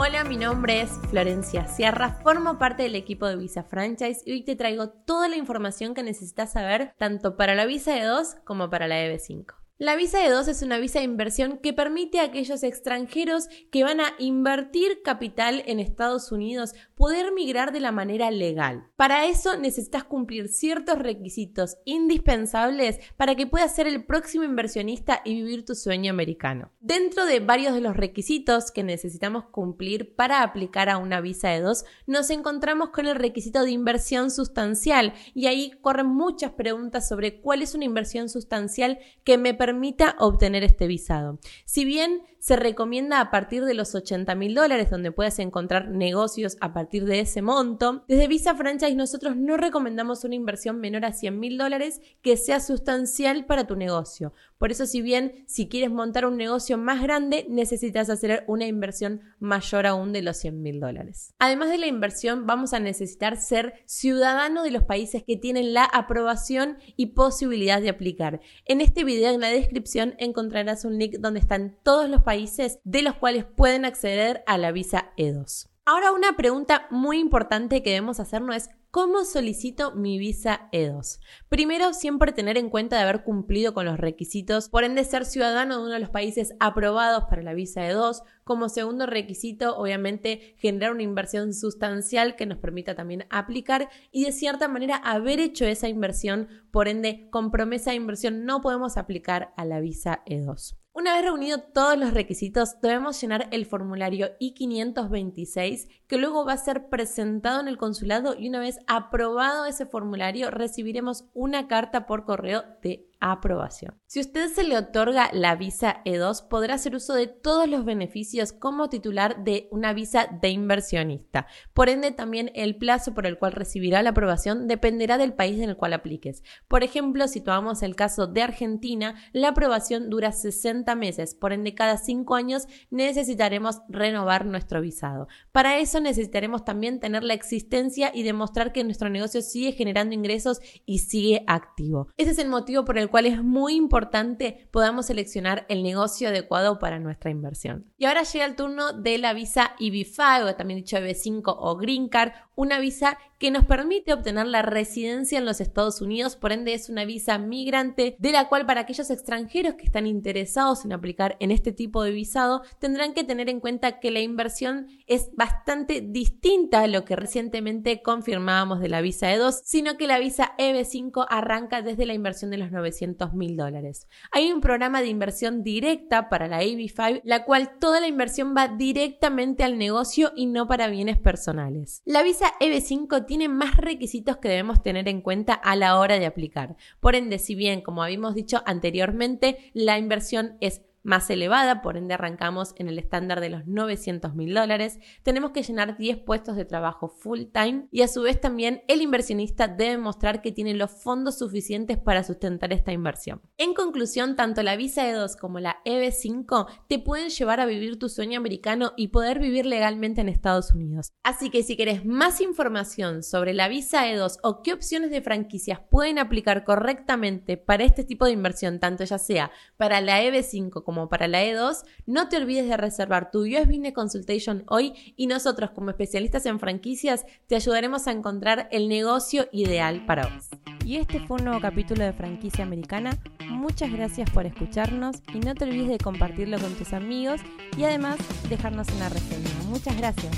Hola, mi nombre es Florencia Sierra, formo parte del equipo de Visa Franchise y hoy te traigo toda la información que necesitas saber tanto para la visa de 2 como para la EB5. La visa de 2 es una visa de inversión que permite a aquellos extranjeros que van a invertir capital en Estados Unidos poder migrar de la manera legal. Para eso necesitas cumplir ciertos requisitos indispensables para que puedas ser el próximo inversionista y vivir tu sueño americano. Dentro de varios de los requisitos que necesitamos cumplir para aplicar a una visa de 2, nos encontramos con el requisito de inversión sustancial y ahí corren muchas preguntas sobre cuál es una inversión sustancial que me permite permita obtener este visado. Si bien se recomienda a partir de los 80 mil dólares, donde puedes encontrar negocios a partir de ese monto, desde Visa Franchise nosotros no recomendamos una inversión menor a 100 mil dólares que sea sustancial para tu negocio. Por eso, si bien si quieres montar un negocio más grande, necesitas hacer una inversión mayor aún de los 100 mil dólares. Además de la inversión, vamos a necesitar ser ciudadano de los países que tienen la aprobación y posibilidad de aplicar. En este video, en la descripción, encontrarás un link donde están todos los países de los cuales pueden acceder a la visa E2. Ahora una pregunta muy importante que debemos hacernos es ¿Cómo solicito mi visa E2? Primero, siempre tener en cuenta de haber cumplido con los requisitos, por ende ser ciudadano de uno de los países aprobados para la visa E2. Como segundo requisito, obviamente, generar una inversión sustancial que nos permita también aplicar y de cierta manera haber hecho esa inversión, por ende, con promesa de inversión no podemos aplicar a la visa E2. Una vez reunido todos los requisitos, debemos llenar el formulario I-526 que luego va a ser presentado en el consulado y una vez aprobado ese formulario recibiremos una carta por correo de aprobación. Si usted se le otorga la visa E2, podrá hacer uso de todos los beneficios como titular de una visa de inversionista. Por ende, también el plazo por el cual recibirá la aprobación dependerá del país en el cual apliques. Por ejemplo, si tomamos el caso de Argentina, la aprobación dura 60 meses, por ende cada 5 años necesitaremos renovar nuestro visado. Para eso necesitaremos también tener la existencia y demostrar que nuestro negocio sigue generando ingresos y sigue activo. Ese es el motivo por el cual es muy importante podamos seleccionar el negocio adecuado para nuestra inversión. Y ahora llega el turno de la visa EB5 o también dicho EB5 o Green Card, una visa que nos permite obtener la residencia en los Estados Unidos, por ende es una visa migrante de la cual para aquellos extranjeros que están interesados en aplicar en este tipo de visado tendrán que tener en cuenta que la inversión es bastante distinta a lo que recientemente confirmábamos de la visa E2, sino que la visa EB5 arranca desde la inversión de los 900 mil dólares. Hay un programa de inversión directa para la EB5, la cual toda la inversión va directamente al negocio y no para bienes personales. La visa EB5 tiene más requisitos que debemos tener en cuenta a la hora de aplicar. Por ende, si bien, como habíamos dicho anteriormente, la inversión es más elevada, por ende arrancamos en el estándar de los 900 mil dólares, tenemos que llenar 10 puestos de trabajo full time y a su vez también el inversionista debe mostrar que tiene los fondos suficientes para sustentar esta inversión. En conclusión, tanto la visa E2 como la EB5 te pueden llevar a vivir tu sueño americano y poder vivir legalmente en Estados Unidos. Así que si querés más información sobre la visa E2 o qué opciones de franquicias pueden aplicar correctamente para este tipo de inversión, tanto ya sea para la EB5 como para la E2, no te olvides de reservar tu US Business Consultation hoy y nosotros como especialistas en franquicias te ayudaremos a encontrar el negocio ideal para vos. Y este fue un nuevo capítulo de Franquicia Americana. Muchas gracias por escucharnos y no te olvides de compartirlo con tus amigos y además dejarnos una reseña. Muchas gracias.